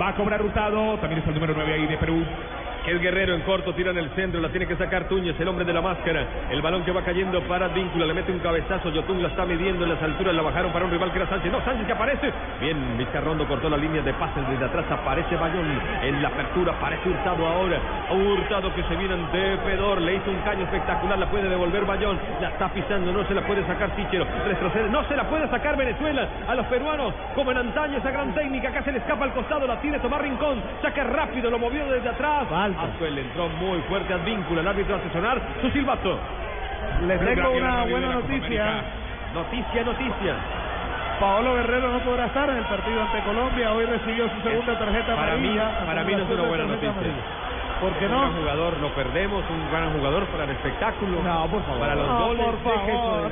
Va a cobrar Hurtado. También es el número 9 ahí de Perú. El Guerrero en corto tira en el centro, la tiene que sacar Túñez, el hombre de la máscara. El balón que va cayendo para Víncula, le mete un cabezazo. Yotun la está midiendo en las alturas, la bajaron para un rival que era Sánchez. No, Sánchez que aparece. Bien, Vizcarrondo cortó la línea de pases desde atrás. Aparece Bayón en la apertura, aparece Hurtado ahora. Hurtado que se viene de Fedor, le hizo un caño espectacular, la puede devolver Bayón. La está pisando, no se la puede sacar Tichero. Retrocede, no se la puede sacar Venezuela a los peruanos, como en antaño esa gran técnica. Acá se le escapa al costado, la tiene Tomás Rincón. Saca rápido, lo movió desde atrás. Le entró muy fuerte al vínculo. El árbitro hace sonar su silbato. Les tengo una buena noticia. Noticia, noticia. Paolo Guerrero no podrá estar en el partido ante Colombia. Hoy recibió su segunda tarjeta Para mí, amarilla. para mí no es una buena noticia. amarilla. ¿Por qué Un no? gran jugador, lo perdemos, un gran jugador para el espectáculo. No, por favor. Para los No, goles. por favor.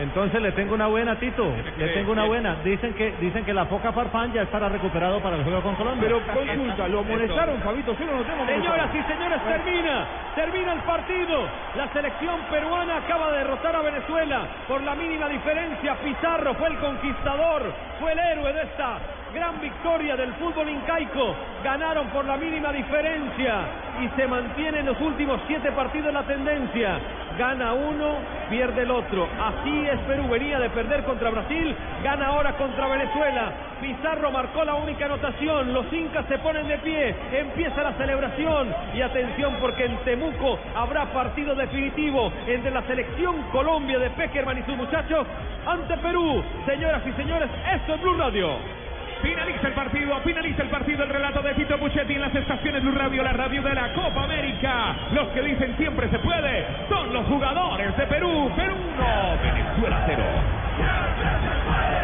Entonces le tengo una buena, Tito. Le tengo una buena. Dicen que dicen que la foca Farfán ya estará recuperado para el juego con Colombia. Pero consulta, lo amonestaron, Fabito. No tengo Señoras y señores, termina, termina el partido. La selección peruana acaba de derrotar a Venezuela por la mínima diferencia. Pizarro fue el conquistador, fue el héroe de esta gran victoria del fútbol incaico. Ganaron por la mínima diferencia y se mantiene en los últimos siete partidos la tendencia. Gana uno, pierde el otro. Así es Perú, venía de perder contra Brasil, gana ahora contra Venezuela. Pizarro marcó la única anotación, los incas se ponen de pie, empieza la celebración y atención porque en Temuco habrá partido definitivo entre la selección Colombia de Peckerman y sus muchachos ante Perú. Señoras y señores, esto es Blue Radio. Finaliza el partido, finaliza el partido, el relato de Tito Puchetti en las estaciones Blue Radio, la radio de la Copa América. Los que dicen siempre se puede son los jugadores de Perú. Perú 1, Venezuela 0.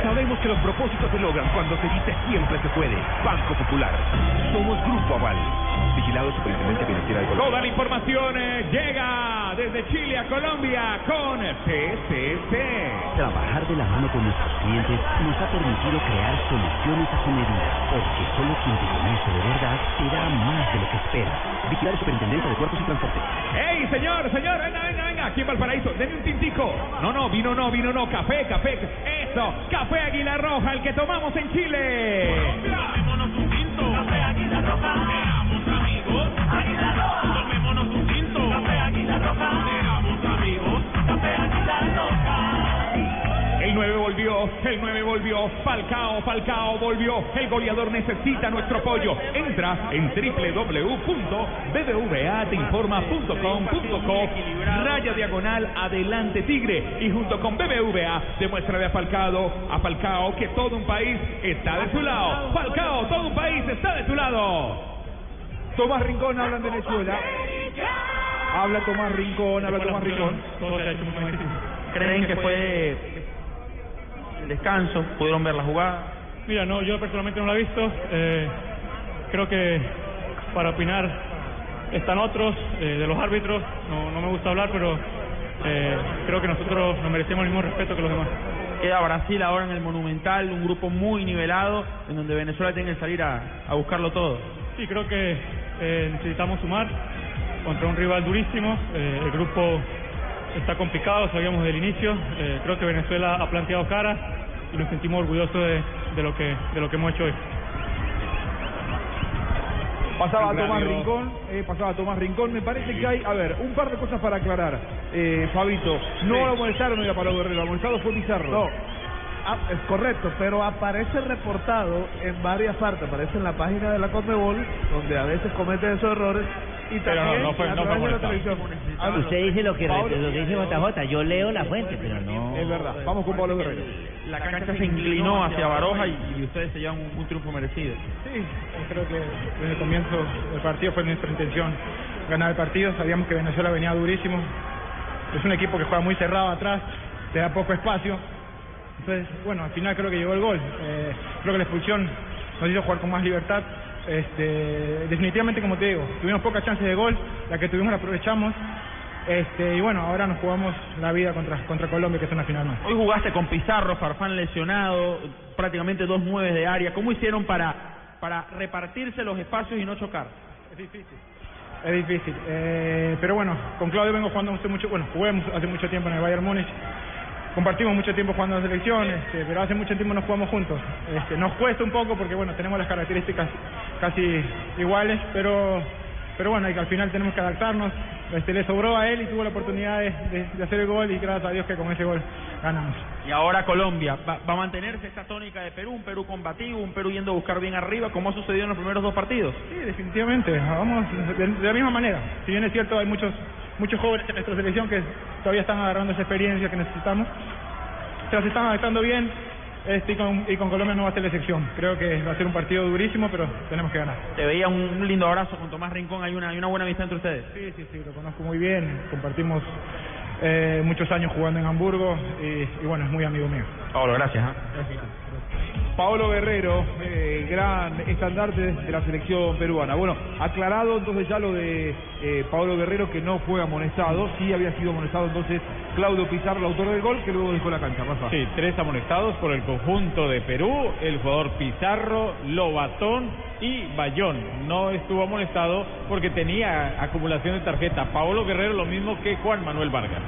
Sabemos que los propósitos se logran cuando se dice siempre se puede. Banco Popular. Somos Grupo Aval. Vigilado Superintendencia Financiera de Colombia. Toda la información eh, llega desde Chile a Colombia con TCC. Trabajar de la mano con nuestros clientes nos ha permitido crear soluciones a su medida, porque solo quien te conoce de verdad te da más de lo que espera. Vigilar Superintendencia de Puertos y Transporte. ¡Ey, señor, señor! Venga, venga, venga. Aquí en Valparaíso, denme un tintico. No, no, vino no, vino no. Café, café. Eso, café Águila Roja, el que tomamos en Chile. Volvió, el 9 volvió, Falcao, Falcao volvió, el goleador necesita nuestro apoyo. Entra en www.bbvadeinforma.com.co, raya diagonal adelante Tigre y junto con BBVA demuéstrale a Falcao, a Falcao que todo un país está de su lado. Falcao, todo un país está de tu lado. Tomás Rincón habla en Venezuela. Habla Tomás Rincón, habla Tomás Rincón. ¿Creen que fue el descanso? ¿Pudieron ver la jugada? Mira, no, yo personalmente no la he visto. Eh, creo que para opinar están otros eh, de los árbitros. No, no me gusta hablar, pero eh, creo que nosotros nos merecemos el mismo respeto que los demás. Queda Brasil ahora en el Monumental, un grupo muy nivelado, en donde Venezuela tiene que salir a, a buscarlo todo. Sí, creo que eh, necesitamos sumar contra un rival durísimo. Eh, el grupo está complicado, sabíamos del inicio. Eh, creo que Venezuela ha planteado cara y nos sentimos orgullosos de, de lo que de lo que hemos hecho hoy. Pasaba Radio. Tomás Rincón, eh, pasaba Tomás Rincón. Me parece que hay, a ver, un par de cosas para aclarar. Eh, Fabito, no lo molestaron hoy a Pablo Guerrero, lo molestado fue Pizarro. No, ah, es correcto, pero aparece reportado en varias partes. Aparece en la página de la Conmebol, donde a veces cometen esos errores. Y Pero también no fue- a no fue de la televisión. Ah, Usted dice lo que, Pablo- lo que dice JJ, yo leo la fuente, pero no. Es verdad, vamos con Pablo Guerrero. La cancha se inclinó hacia Baroja y, y ustedes se llevan un, un triunfo merecido. Sí, creo que desde el comienzo del partido fue nuestra intención ganar el partido. Sabíamos que Venezuela venía durísimo. Es un equipo que juega muy cerrado atrás, te da poco espacio. Entonces, bueno, al final creo que llegó el gol. Eh, creo que la expulsión nos hizo jugar con más libertad. Este, definitivamente, como te digo, tuvimos pocas chances de gol, la que tuvimos la aprovechamos. Este, y bueno, ahora nos jugamos la vida contra, contra Colombia, que es una final más. Hoy jugaste con Pizarro, Farfán lesionado, prácticamente dos nueve de área. ¿Cómo hicieron para, para repartirse los espacios y no chocar? Es difícil. Es difícil. Eh, pero bueno, con Claudio vengo jugando hace mucho, bueno, jugué hace mucho tiempo en el Bayern Múnich. Compartimos mucho tiempo jugando en selección, este, pero hace mucho tiempo no jugamos juntos. Este, nos cuesta un poco porque bueno, tenemos las características casi iguales, pero pero bueno, y que al final tenemos que adaptarnos. Este, le sobró a él y tuvo la oportunidad de, de- de hacer el gol y gracias a Dios que con ese gol ganamos. Y ahora Colombia, ¿va, va a mantenerse esta tónica de Perú? Un Perú combativo, un Perú yendo a buscar bien arriba, como ha sucedido en los primeros dos partidos. Sí, definitivamente, vamos de, de la misma manera. Si bien es cierto, hay muchos muchos jóvenes en nuestra selección que todavía están agarrando esa experiencia que necesitamos. Se las están adaptando bien este, y, con, y con Colombia no va a ser la excepción. Creo que va a ser un partido durísimo, pero tenemos que ganar. Te veía un, lindo abrazo con Tomás Rincón, hay una, hay una buena amistad entre ustedes. Sí, sí, sí, lo conozco muy bien, compartimos eh, muchos años jugando en Hamburgo y, y bueno, es muy amigo mío. Pablo, gracias. ¿ah? Paolo Guerrero, eh, gran estandarte de la selección peruana. Bueno, aclarado entonces ya lo de eh, Paolo Guerrero que no fue amonestado, sí había sido amonestado entonces Claudio Pizarro, el autor del gol, que luego dejó la cancha. Rafa. Sí, tres amonestados por el conjunto de Perú, el jugador Pizarro, Lobatón y Bayón. No estuvo amonestado porque tenía acumulación de tarjeta. Paolo Guerrero lo mismo que Juan Manuel Vargas.